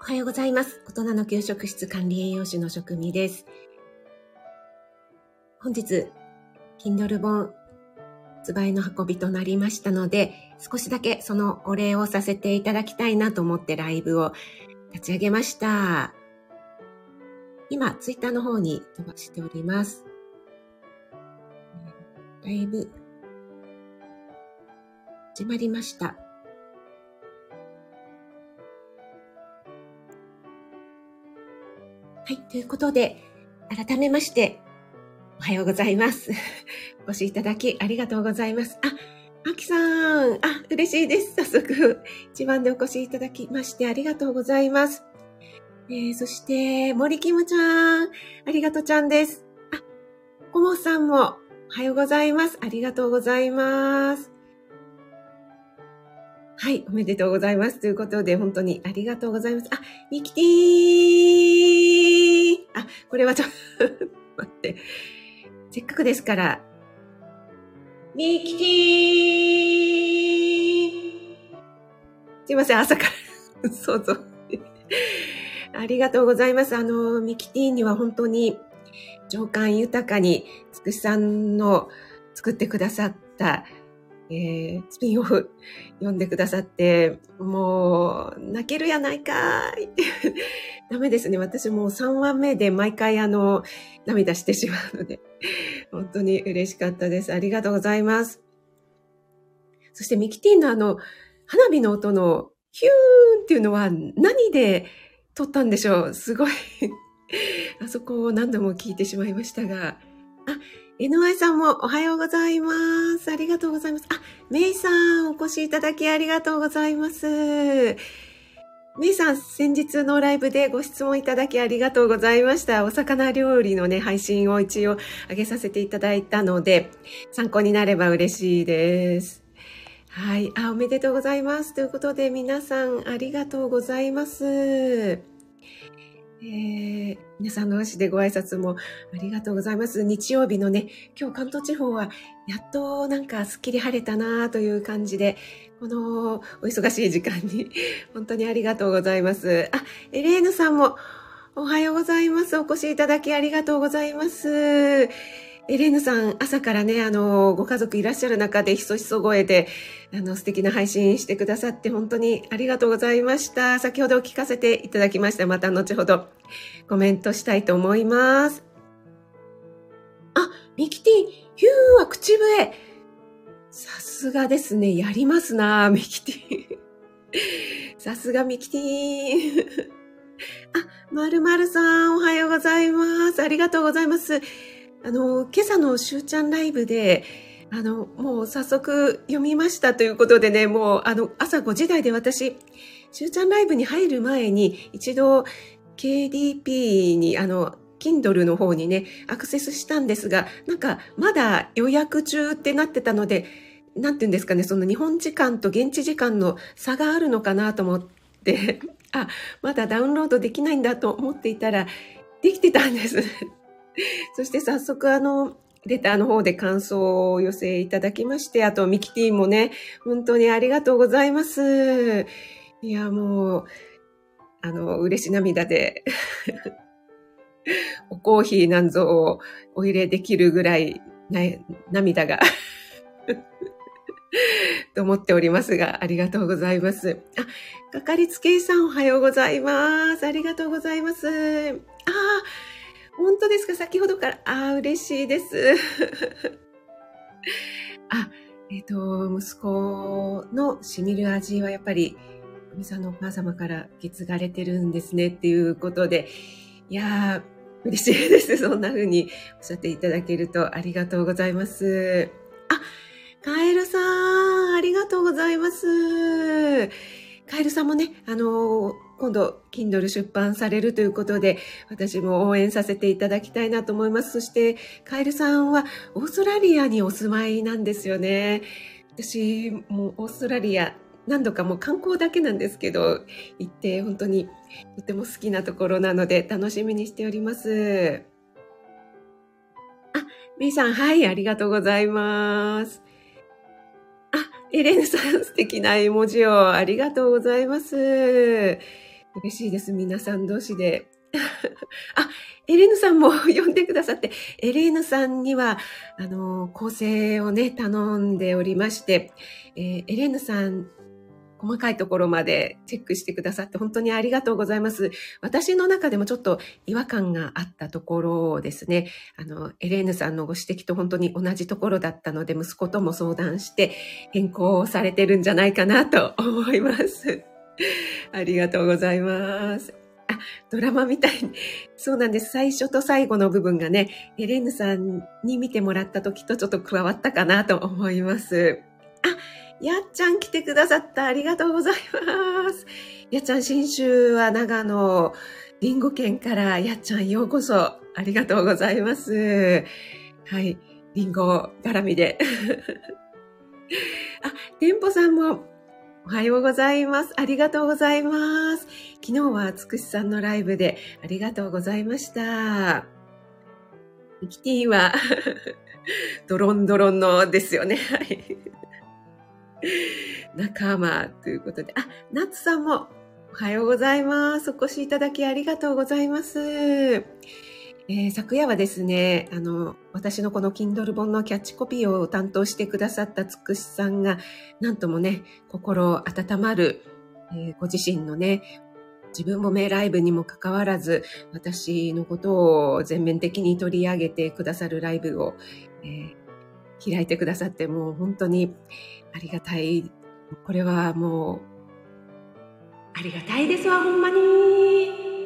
おはようございます。大人の給食室管理栄養士の職味です。本日、Kindle 本発売の運びとなりましたので、少しだけそのお礼をさせていただきたいなと思ってライブを立ち上げました。今、ツイッターの方に飛ばしております。ライブ、始まりました。はい、ということで、改めまして、おはようございます。お越しいただきありがとうございます。あ、あきさん、あ、嬉しいです。早速、一番でお越しいただきましてありがとうございます。えー、そして、森キムちゃん、ありがとちゃんです。あ、コモさんも、おはようございます。ありがとうございます。はい、おめでとうございます。ということで、本当にありがとうございます。あ、ミキティーあ、これはちょっと 待って。せっかくですから、ミキティーすいません、朝からそうそう。ありがとうございます。あの、ミキティには本当に情感豊かに、つくしさんの作ってくださったえー、スピンオフ読んでくださって、もう、泣けるやないかい。ダメですね。私もう3話目で毎回あの、涙してしまうので、本当に嬉しかったです。ありがとうございます。そしてミキティのあの、花火の音のヒューンっていうのは何で撮ったんでしょうすごい あそこを何度も聞いてしまいましたが、あ、NY さんもおはようございます。ありがとうございます。あ、メイさんお越しいただきありがとうございます。メイさん、先日のライブでご質問いただきありがとうございました。お魚料理のね、配信を一応上げさせていただいたので、参考になれば嬉しいです。はい。あ、おめでとうございます。ということで、皆さんありがとうございます。えー、皆さんの足でご挨拶もありがとうございます。日曜日のね、今日関東地方はやっとなんかすっきり晴れたなという感じで、このお忙しい時間に 本当にありがとうございます。あ、エレーヌさんもおはようございます。お越しいただきありがとうございます。エレーヌさん、朝からね、あの、ご家族いらっしゃる中でひそひそ声で、あの、素敵な配信してくださって本当にありがとうございました。先ほど聞かせていただきました。また後ほどコメントしたいと思います。あ、ミキティ、ヒューは口笛。さすがですね。やりますな、ミキティ。さすがミキティ。あ、まるまるさん、おはようございます。ありがとうございます。あの、今朝のしゅうちゃんライブで、あの、もう早速読みましたということでね、もうあの、朝5時台で私、しゅうちゃんライブに入る前に一度 KDP にあの、Kindle の方にね、アクセスしたんですが、なんかまだ予約中ってなってたので、なんて言うんですかね、その日本時間と現地時間の差があるのかなと思って、あ、まだダウンロードできないんだと思っていたら、できてたんです。そして早速あの、レターの方で感想をお寄せいただきまして、あとミキティもね、本当にありがとうございます。いや、もう、あの、嬉し涙で おコーヒーなんぞをお入れできるぐらいな涙が と思っておりますが、ありがとうございます。あ、かかりつけ医さんおはようございます。ありがとうございます。ああ、本当ですか？先ほどから。ああ、嬉しいです。あ、えっ、ー、と、息子のしみる味はやっぱり、おみさんのお母様から受け継がれてるんですねっていうことで、いやー、嬉しいです。そんな風におっしゃっていただけるとありがとうございます。あ、カエルさん、ありがとうございます。カエルさんもね、あのー今度、Kindle 出版されるということで、私も応援させていただきたいなと思います。そして、カエルさんはオーストラリアにお住まいなんですよね。私、もうオーストラリア、何度かもう観光だけなんですけど、行って本当にとても好きなところなので楽しみにしております。あ、メイさん、はい、ありがとうございます。あ、エレンさん素敵な絵文字をありがとうございます。嬉しいです。皆さん同士で。あ、エレーヌさんも 呼んでくださって、エレーヌさんには、あの、構成をね、頼んでおりまして、えー、エレーヌさん、細かいところまでチェックしてくださって本当にありがとうございます。私の中でもちょっと違和感があったところですね、あの、エレーヌさんのご指摘と本当に同じところだったので、息子とも相談して変更されてるんじゃないかなと思います。ありがとうございます。あ、ドラマみたいに。そうなんです。最初と最後の部分がね、エレーヌさんに見てもらった時とちょっと加わったかなと思います。あ、やっちゃん来てくださった。ありがとうございます。やっちゃん、新州は長野、リンゴ県からやっちゃんようこそ。ありがとうございます。はい。リンゴ絡みで。あ、店舗さんもおはようございます。ありがとうございます。昨日はつくしさんのライブでありがとうございました。ミキティはドロンドロンのですよね。はい。仲間ということで。あ、ナツさんもおはようございます。お越しいただきありがとうございます。えー、昨夜はですね、あの、私のこの Kindle 本のキャッチコピーを担当してくださったつくしさんが、なんともね、心温まる、えー、ご自身のね、自分も名ライブにもかかわらず、私のことを全面的に取り上げてくださるライブを、えー、開いてくださって、もう本当にありがたい。これはもう、ありがたいですわ、ほんまに。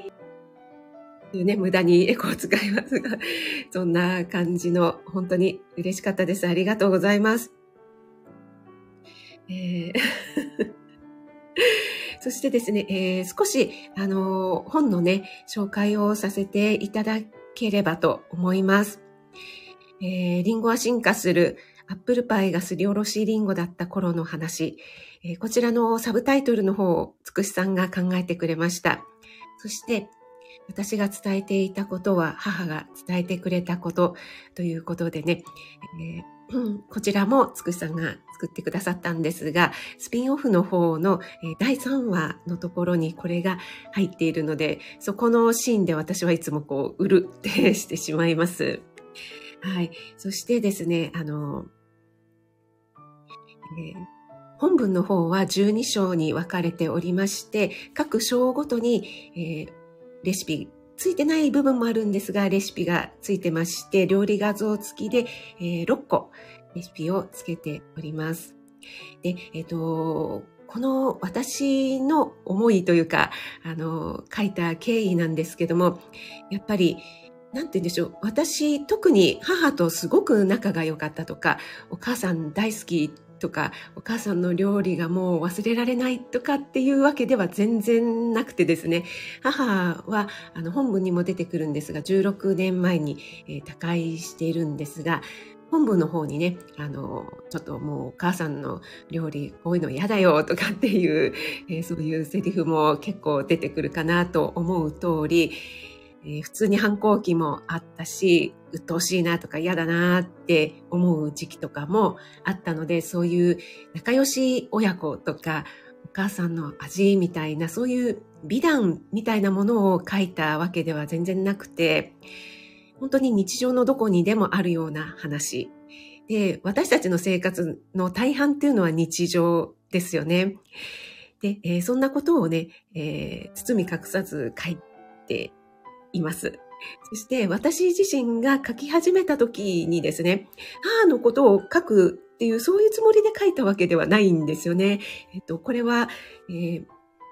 ね、無駄にエコを使いますが、そんな感じの、本当に嬉しかったです。ありがとうございます。えー そしてですね、えー、少し、あのー、本のね、紹介をさせていただければと思います。えー、リンゴは進化する、アップルパイがすりおろしリンゴだった頃の話。えー、こちらのサブタイトルの方をつくしさんが考えてくれました。そして、私が伝えていたことは母が伝えてくれたことということでね、えー、こちらもつくさんが作ってくださったんですが、スピンオフの方の第3話のところにこれが入っているので、そこのシーンで私はいつもこう、うるってしてしまいます。はい。そしてですね、あの、えー本文の方は12章に分かれておりまして、各章ごとに、えー、レシピついてない部分もあるんですが、レシピがついてまして、料理画像付きで、えー、6個レシピをつけております。で、えっ、ー、と、この私の思いというか、あの、書いた経緯なんですけども、やっぱり、なんて言うんでしょう。私、特に母とすごく仲が良かったとか、お母さん大好きとか、お母さんの料理がもう忘れられないとかっていうわけでは全然なくてですね、母はあの本文にも出てくるんですが、16年前に、他界しているんですが、本文の方にね、あの、ちょっともうお母さんの料理、こういうの嫌だよとかっていう、えー、そういうセリフも結構出てくるかなと思う通り、えー、普通に反抗期もあったし、鬱陶しいなとか嫌だなって思う時期とかもあったので、そういう仲良し親子とか、お母さんの味みたいな、そういう美談みたいなものを書いたわけでは全然なくて、本当に日常のどこにでもあるような話。で、私たちの生活の大半っていうのは日常ですよね。で、えー、そんなことをね、えー、包み隠さず書いています。そして私自身が書き始めた時にですね、母のことを書くっていうそういうつもりで書いたわけではないんですよね。えっと、これは、えー、っ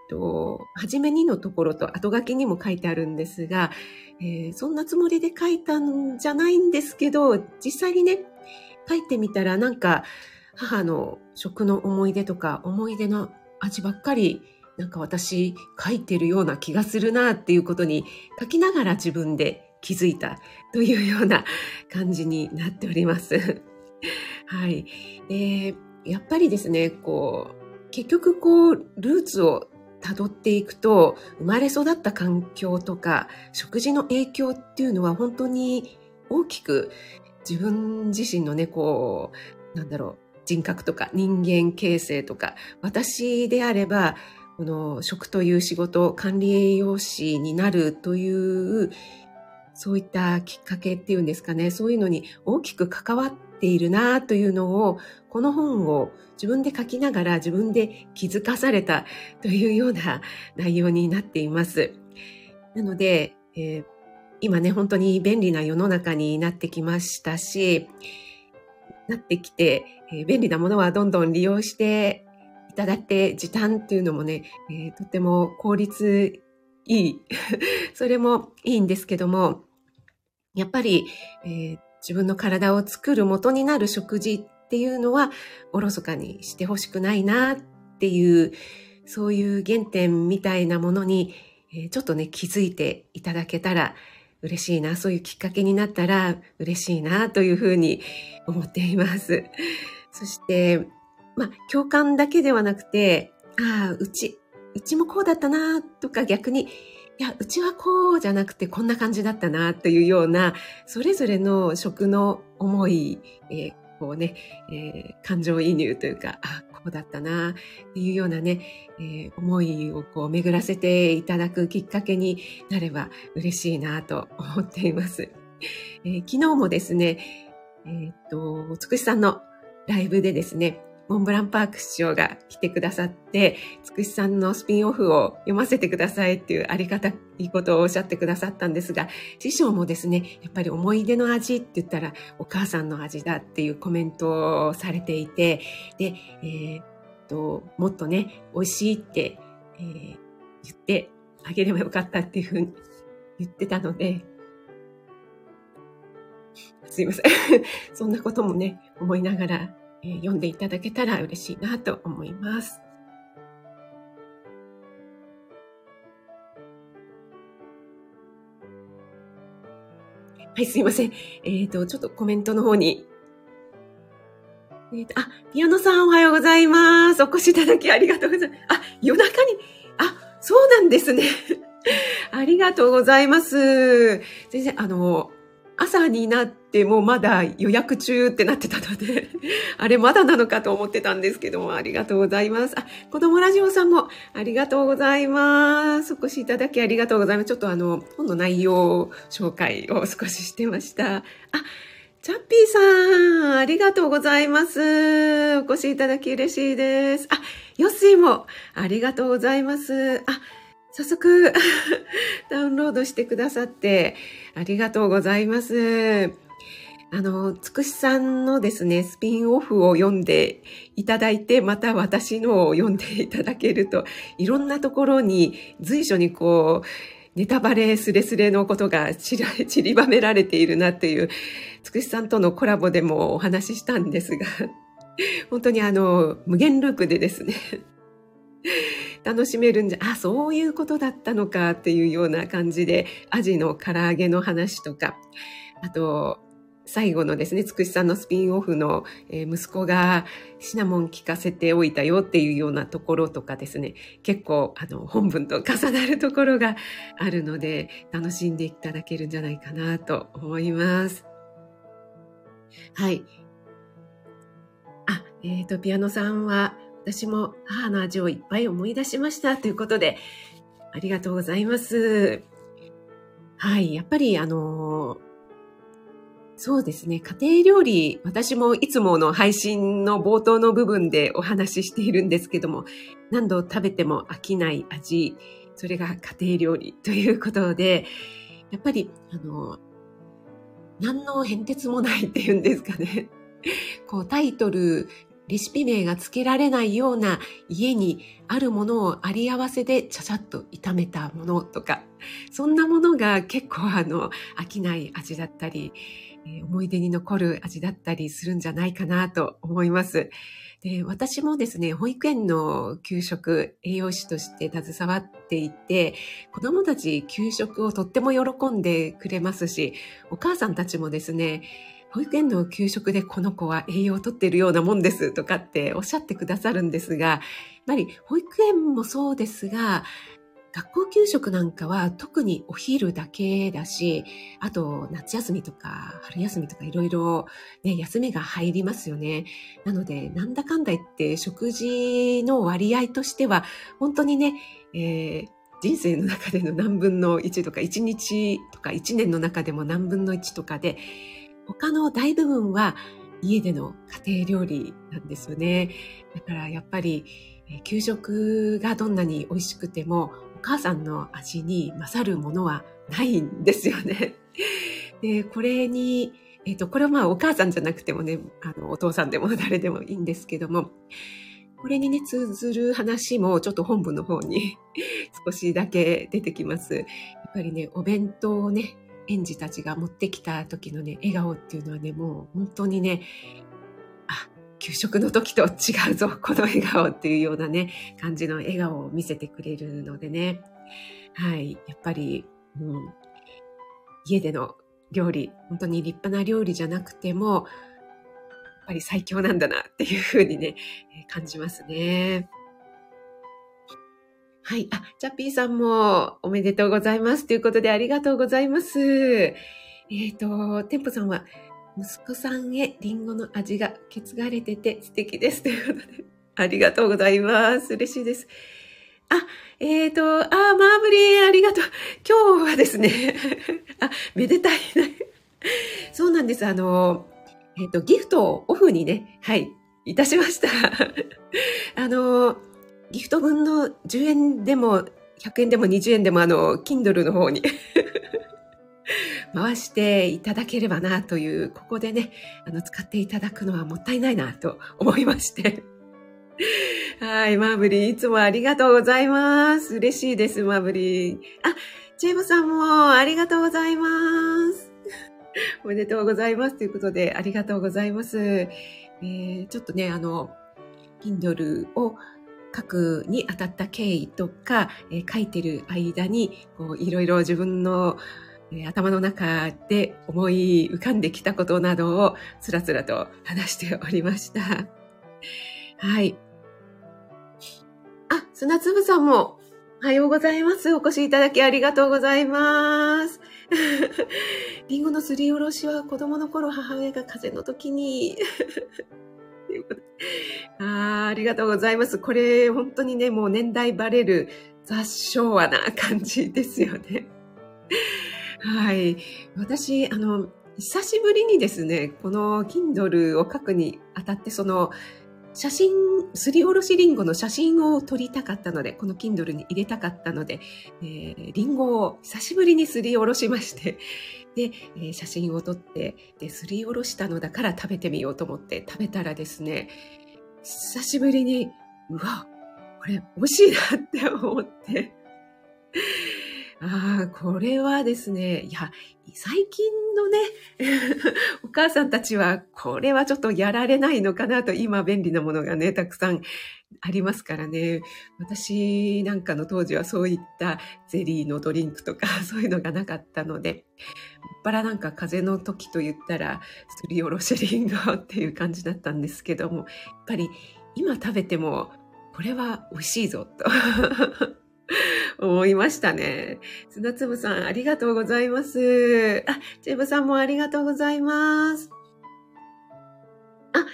と、初めにのところと後書きにも書いてあるんですが、えー、そんなつもりで書いたんじゃないんですけど、実際にね、書いてみたらなんか母の食の思い出とか思い出の味ばっかりなんか私書いてるような気がするなっていうことに書きながら自分で気づいたというような感じになっております。はい。えー、やっぱりですね、こう、結局こう、ルーツを辿っていくと、生まれ育った環境とか、食事の影響っていうのは本当に大きく自分自身のね、こう、なんだろう、人格とか人間形成とか、私であれば、この食という仕事、管理栄養士になるという、そういったきっかけっていうんですかね、そういうのに大きく関わっているなというのを、この本を自分で書きながら自分で気づかされたというような内容になっています。なので、えー、今ね、本当に便利な世の中になってきましたし、なってきて、えー、便利なものはどんどん利用してただいて、時短っていうのもね、えー、とても効率いい。それもいいんですけども、やっぱり、えー、自分の体を作る元になる食事っていうのは、おろそかにしてほしくないなっていう、そういう原点みたいなものに、えー、ちょっとね、気づいていただけたら嬉しいな、そういうきっかけになったら嬉しいなというふうに思っています。そして、まあ、共感だけではなくて、ああ、うち、うちもこうだったな、とか逆に、いや、うちはこうじゃなくてこんな感じだったな、というような、それぞれの食の思い、えー、こうね、えー、感情移入というか、あ、こうだったな、っていうようなね、えー、思いをこう巡らせていただくきっかけになれば嬉しいなと思っています。えー、昨日もですね、えっと、つくしさんのライブでですね、モンブランパーク師匠が来てくださって、つくしさんのスピンオフを読ませてくださいっていうありがたいことをおっしゃってくださったんですが、師匠もですね、やっぱり思い出の味って言ったらお母さんの味だっていうコメントをされていて、で、えー、っと、もっとね、美味しいって、えー、言ってあげればよかったっていうふうに言ってたので、すいません。そんなこともね、思いながらえー、読んでいただけたら嬉しいなと思います。はい、すいません。えっ、ー、と、ちょっとコメントの方に。えーと、あ、ピアノさんおはようございます。お越しいただきありがとうございます。あ、夜中に、あ、そうなんですね。ありがとうございます。全然、あの、朝になってもまだ予約中ってなってたので あれまだなのかと思ってたんですけども、ありがとうございます。あ、子供ラジオさんもありがとうございます。お越しいただきありがとうございます。ちょっとあの、本の内容紹介を少ししてました。あ、チャッピーさん、ありがとうございます。お越しいただき嬉しいです。あ、ヨッシーもありがとうございます。あ、早速 ダウンロードしてくださってありがとうございます。あの、つくしさんのですね、スピンオフを読んでいただいて、また私のを読んでいただけると、いろんなところに随所にこう、ネタバレスレスレのことが 散りばめられているなっていう、つくしさんとのコラボでもお話ししたんですが、本当にあの、無限ループでですね、楽しめるんじゃ、あ、そういうことだったのかっていうような感じで、アジの唐揚げの話とか、あと、最後のですね、つくしさんのスピンオフの、えー、息子がシナモン聞かせておいたよっていうようなところとかですね、結構あの本文と重なるところがあるので、楽しんでいただけるんじゃないかなと思います。はい。あ、えっ、ー、と、ピアノさんは、私も母の味をいっぱい思い出しましたということで、ありがとうございます。はい。やっぱり、あの、そうですね。家庭料理、私もいつもの配信の冒頭の部分でお話ししているんですけども、何度食べても飽きない味、それが家庭料理ということで、やっぱり、あの、何の変哲もないっていうんですかね。こうタイトルレシピ名が付けられないような家にあるものをあり合わせでちゃちゃっと炒めたものとか、そんなものが結構あの、飽きない味だったり、思い出に残る味だったりするんじゃないかなと思います。で、私もですね、保育園の給食、栄養士として携わっていて、子供たち給食をとっても喜んでくれますし、お母さんたちもですね、保育園の給食でこの子は栄養をとっているようなもんですとかっておっしゃってくださるんですが、やっぱり保育園もそうですが、学校給食なんかは特にお昼だけだし、あと夏休みとか春休みとかいろいろね、休みが入りますよね。なので、なんだかんだ言って食事の割合としては、本当にね、えー、人生の中での何分の1とか、1日とか1年の中でも何分の1とかで、他の大部分は家での家庭料理なんですよね。だからやっぱり、給食がどんなに美味しくても、お母さんの味に勝るものはないんですよね。で、これに、えっ、ー、と、これはまあお母さんじゃなくてもね、あの、お父さんでも誰でもいいんですけども、これにね、通ずる話もちょっと本文の方に 少しだけ出てきます。やっぱりね、お弁当をね、園児たちが持ってきた時のね、笑顔っていうのはね、もう本当にね、あ、給食の時と違うぞ、この笑顔っていうようなね、感じの笑顔を見せてくれるのでね。はい。やっぱり、うん、家での料理、本当に立派な料理じゃなくても、やっぱり最強なんだなっていうふうにね、感じますね。はい。あ、チャッピーさんもおめでとうございます。ということでありがとうございます。えっ、ー、と、テンポさんは、息子さんへリンゴの味が受け継がれてて素敵です。ということで、ありがとうございます。嬉しいです。あ、えっ、ー、と、あ、マーブリン、ありがとう。今日はですね、あ、めでたい、そうなんです。あの、えっ、ー、と、ギフトをオフにね、はい、いたしました。あの、ギフト分の10円でも100円でも20円でもあの、Kindle の方に 回していただければなという、ここでね、あの、使っていただくのはもったいないなと思いまして はい、マーブリン、いつもありがとうございます。嬉しいです、マーブリン。あ、チェーブさんもありがとうございます。おめでとうございます。ということで、ありがとうございます。えー、ちょっとね、あの、Kindle を書くにあたった経緯とか、えー、書いてる間に、こう、いろいろ自分のえ頭の中で思い浮かんできたことなどをつらつらと話しておりました。はい。あ、砂粒さんもおはようございます。お越しいただきありがとうございます。リンゴのすりおろしは子供の頃母親が風邪の時に あありがとうございます。これ本当にね、もう年代バレる雑昭和な感じですよね。はい。私、あの、久しぶりにですね、この Kindle を書くにあたって、その、写真、すりおろしリンゴの写真を撮りたかったので、この Kindle に入れたかったので、えー、リンゴを久しぶりにすりおろしまして、で、えー、写真を撮って、で、すりおろしたのだから食べてみようと思って食べたらですね、久しぶりに、うわ、これ美味しいなって思って、ああ、これはですね、いや、最近のね、お母さんたちは、これはちょっとやられないのかなと、今便利なものがね、たくさんありますからね。私なんかの当時はそういったゼリーのドリンクとか、そういうのがなかったので、っぱらなんか風邪の時と言ったら、すりおろしリンゴっていう感じだったんですけども、やっぱり今食べても、これは美味しいぞ、と 思いましたね。砂粒さん、ありがとうございます。あ、チェブさんもありがとうございます。あ、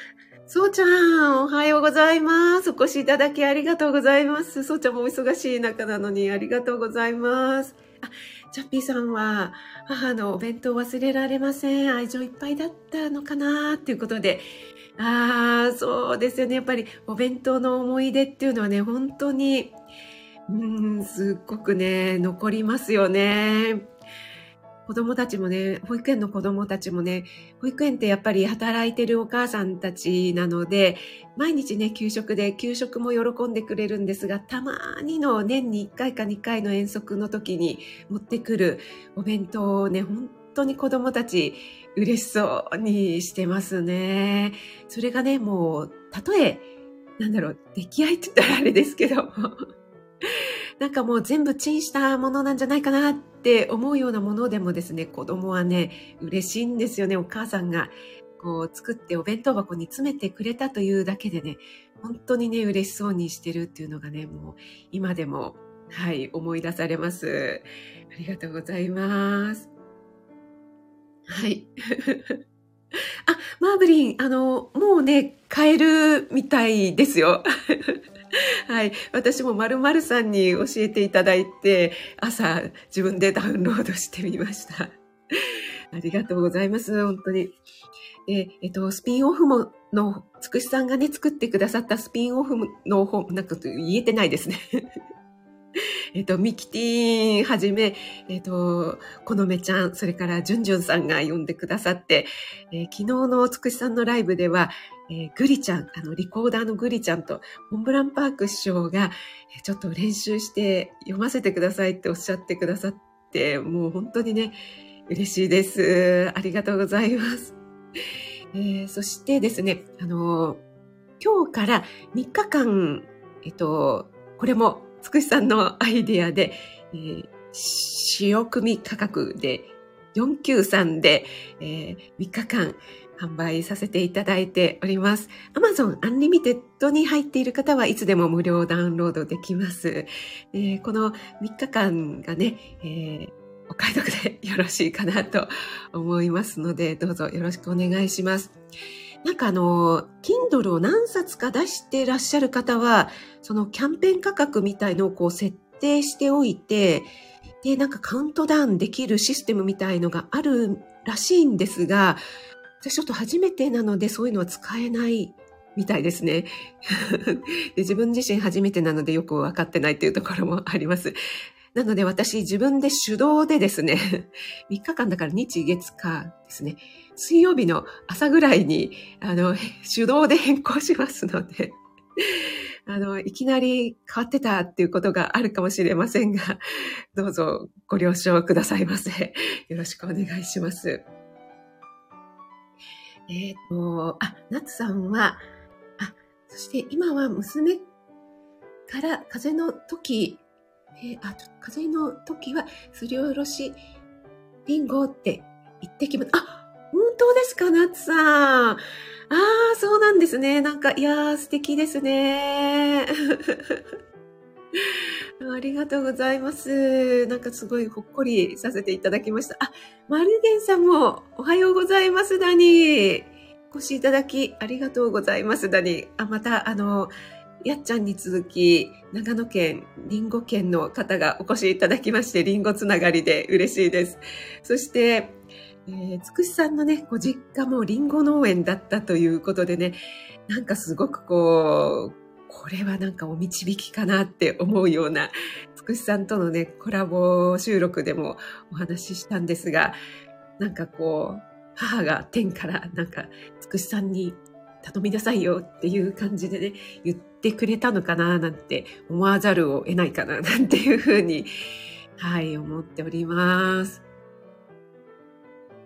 そうちゃん、おはようございます。お越しいただきありがとうございます。そうちゃんもお忙しい中なのにありがとうございます。あ、チャッピーさんは、母のお弁当忘れられません。愛情いっぱいだったのかなっていうことで、ああ、そうですよね。やっぱりお弁当の思い出っていうのはね、本当に、うん、すっごくね、残りますよね。子供たちもね、保育園の子供たちもね、保育園ってやっぱり働いてるお母さんたちなので、毎日ね、給食で、給食も喜んでくれるんですが、たまにの年に1回か2回の遠足の時に持ってくるお弁当をね、本当に子供たち嬉しそうにしてますね。それがね、もう、たとえ、なんだろう、出来合いって言ったらあれですけども、なんかもう全部チンしたものなんじゃないかなってって思うようなものでもですね、子供はね、嬉しいんですよね。お母さんがこう作ってお弁当箱に詰めてくれたというだけでね、本当にね、嬉しそうにしてるっていうのがね、もう今でもはい、思い出されます。ありがとうございます。はい。あ、マーブリン、あの、もうね、買えるみたいですよ。はい。私も〇〇さんに教えていただいて、朝自分でダウンロードしてみました。ありがとうございます。本当に。ええっと、スピンオフも、の、つくしさんがね、作ってくださったスピンオフの本、なんか言えてないですね。えっと、ミキティーンはじめ、えっと、このめちゃん、それからジュンジュンさんが呼んでくださって、えー、昨日のつくしさんのライブでは、えー、グリちゃん、あの、リコーダーのグリちゃんと、モンブランパーク師匠が、えー、ちょっと練習して読ませてくださいっておっしゃってくださって、もう本当にね、嬉しいです。ありがとうございます。えー、そしてですね、あの今日から3日間、えっと、これもつくしさんのアイディアで、えー、塩組価格で493で、えー、3日間販売させていただいております。Amazon Unlimited に入っている方はいつでも無料ダウンロードできます。えー、この3日間がね、えー、お買い得でよろしいかなと思いますので、どうぞよろしくお願いします。なんかあの、Kindle を何冊か出してらっしゃる方は、そのキャンペーン価格みたいのをこう設定しておいて、で、なんかカウントダウンできるシステムみたいのがあるらしいんですが、私ちょっと初めてなのでそういうのは使えないみたいですね で。自分自身初めてなのでよくわかってないっていうところもあります。なので私自分で手動でですね、3日間だから日月火ですね、水曜日の朝ぐらいに、あの、手動で変更しますので、あの、いきなり変わってたっていうことがあるかもしれませんが、どうぞご了承くださいませ。よろしくお願いします。えっ、ー、と、あ、夏さんは、あ、そして今は娘から風邪の時えー、あ、ちょっと風邪の時はすりおろしリンゴって言ってきます。あ、本当ですか、ナツさん。ああ、そうなんですね。なんか、いやー、素敵ですね。ありがとうございます。なんかすごいほっこりさせていただきました。あ、マルゲンさんもおはようございます、ダニー。お越しいただきありがとうございます、ダニー。あ、また、あの、やっちゃんに続き、長野県、りんご県の方がお越しいただきまして、りんごつながりで嬉しいです。そして、えー、つくしさんのね、ご実家もりんご農園だったということでね、なんかすごくこう、これはなんかお導きかなって思うような、つくしさんとのね、コラボ収録でもお話ししたんですが、なんかこう、母が天からなんか、つくしさんに頼みなさいよっていう感じでね、言っててくれたのかななんて思わざるを得ないかななんていうふうに、はい、思っております。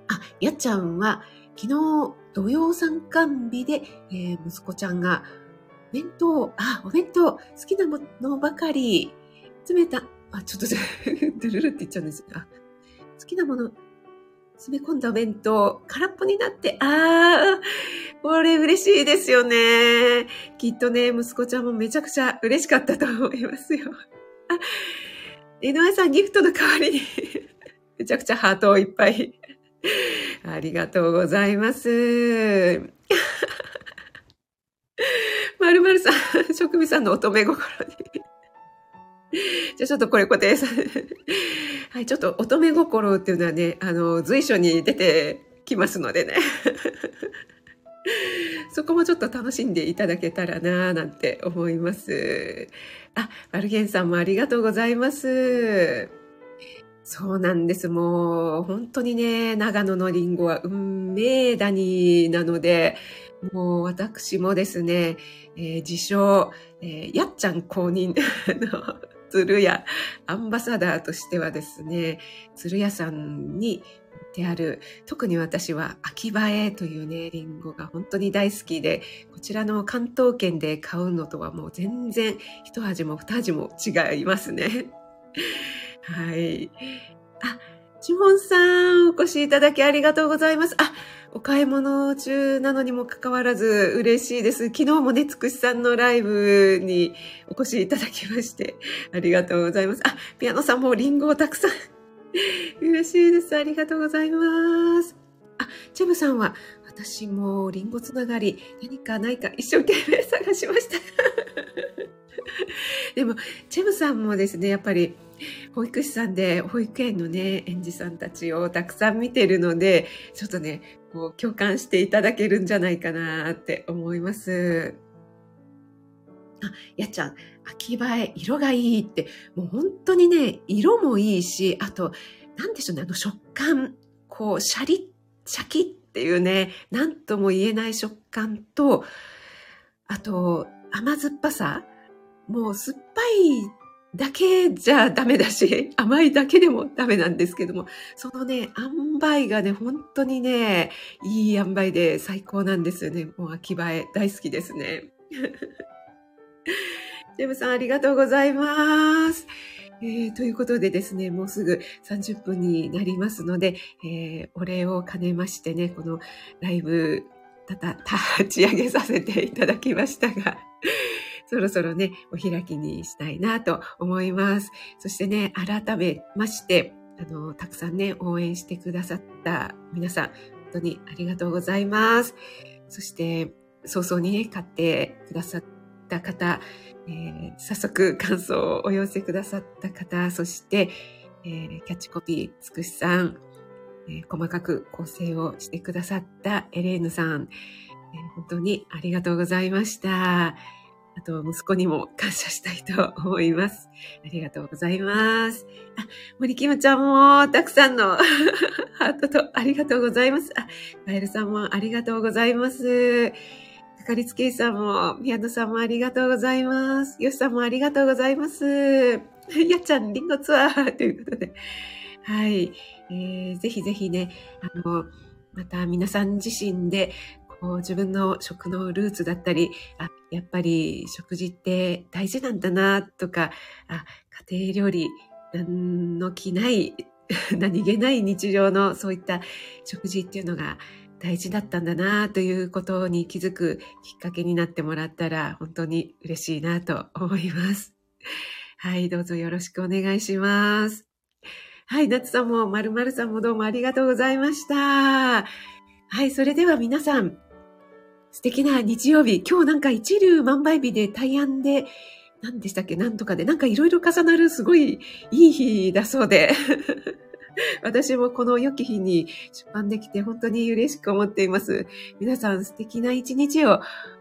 あ、やっちゃんは昨日土曜参観日で、えー、息子ちゃんが弁当、あ、お弁当、好きなものばかり、詰めた、あ、ちょっと、ドゥルルって言っちゃうんですが、好きなもの詰め込んだお弁当、空っぽになって、ああ、これ嬉しいですよね。きっとね、息子ちゃんもめちゃくちゃ嬉しかったと思いますよ。あ、井上さんギフトの代わりに めちゃくちゃハートをいっぱい。ありがとうございます。まるまるさん、職味さんの乙女心にじゃあちょっとこれ固定さはい、ちょっと乙女心っていうのはね、あの、随所に出てきますのでね。そこもちょっと楽しんでいただけたらなぁなんて思います。あ、マルゲンさんもありがとうございます。そうなんです。もう、本当にね、長野のりんごは運命谷なので、もう私もですね、えー、自称、えー、やっちゃん公認 の鶴屋アンバサダーとしてはですね、鶴屋さんにである、特に私は秋葉えというね、リンゴが本当に大好きで、こちらの関東圏で買うのとはもう全然一味も二味も違いますね。はい。あ、シモンさん、お越しいただきありがとうございます。あ、お買い物中なのにもかかわらず嬉しいです。昨日もね、つくしさんのライブにお越しいただきまして、ありがとうございます。あ、ピアノさんもリンゴをたくさん。嬉しいです。ありがとうございます。あ、チェムさんは、私もリンゴつながり、何かないか一生懸命探しました。でも、チェムさんもですね、やっぱり、保育士さんで保育園のね、園児さんたちをたくさん見てるので、ちょっとね、こう共感していただけるんじゃないかなって思います。あ、やっちゃん、秋映え、色がいいって、もう本当にね、色もいいし、あと、なんでしょうね、あの食感、こう、シャリ、シャキっていうね、なんとも言えない食感と、あと、甘酸っぱさもう酸っぱいだけじゃダメだし、甘いだけでもダメなんですけども、そのね、塩梅がね、本当にね、いい塩梅で最高なんですよね。もう秋映え大好きですね。ジェムさんありがとうございます。えー、ということでですね、もうすぐ30分になりますので、えー、お礼を兼ねましてね、このライブ、たた、立ち上げさせていただきましたが、そろそろね、お開きにしたいなと思います。そしてね、改めまして、あの、たくさんね、応援してくださった皆さん、本当にありがとうございます。そして、早々にね、買ってくださった方、えー、早速感想をお寄せくださった方、そして、えー、キャッチコピーつくしさん、えー、細かく構成をしてくださったエレーヌさん、えー、本当にありがとうございました。あと、息子にも感謝したいと思います。ありがとうございます。あ、森キムちゃんも、たくさんの ハートとありがとうございます。あ、カエルさんもありがとうございます。かかりつけ医さんも、宮野さんもありがとうございます。よしさんもありがとうございます。やっちゃん、リンゴツアーということで。はい。えー、ぜひぜひね、あの、また皆さん自身でこう自分の食のルーツだったり、あ、やっぱり食事って大事なんだなとか、あ、家庭料理、何の気ない、何気ない日常のそういった食事っていうのが大事だったんだなということに気づくきっかけになってもらったら本当に嬉しいなと思います。はい、どうぞよろしくお願いします。はい、夏さんも、まるまるさんもどうもありがとうございました。はい、それでは皆さん、素敵な日曜日。今日なんか一流万倍日で大安で、何でしたっけ？何とかで、なんかいろいろ重なるすごいいい日だそうで。私もこの良き日に出版できて本当に嬉しく思っています。皆さん素敵な一日を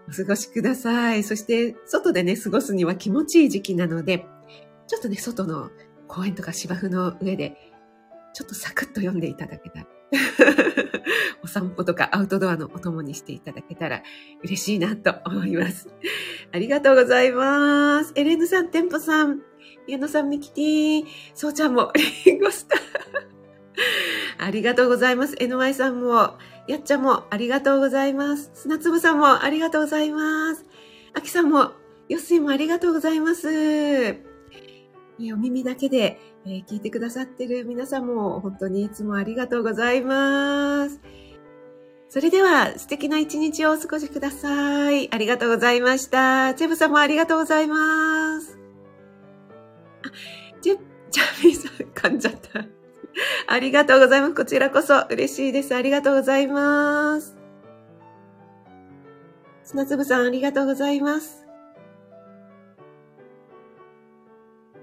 お過ごしください。そして外でね、過ごすには気持ちいい時期なので、ちょっとね、外の公園とか芝生の上で、ちょっとサクッと読んでいただけたら お散歩とかアウトドアのお供にしていただけたら嬉しいなと思います。ありがとうございます。エレーヌさん、テンポさん、宮野さん、ミキティ、そうちゃんも、リンゴスター。ありがとうございます。NY さんも、やっちゃんもありがとうございます。砂粒さんもありがとうございます。あきさんも、よっすいもありがとうございます。お耳だけで、えー、聞いてくださってる皆さんも本当にいつもありがとうございます。それでは素敵な一日をお過ごしください。ありがとうございました。チェブさんもありがとうございます。あ、ジェ、ジャミーさん噛んじゃった。ありがとうございます。こちらこそ嬉しいです。ありがとうございます。砂粒さんありがとうございます。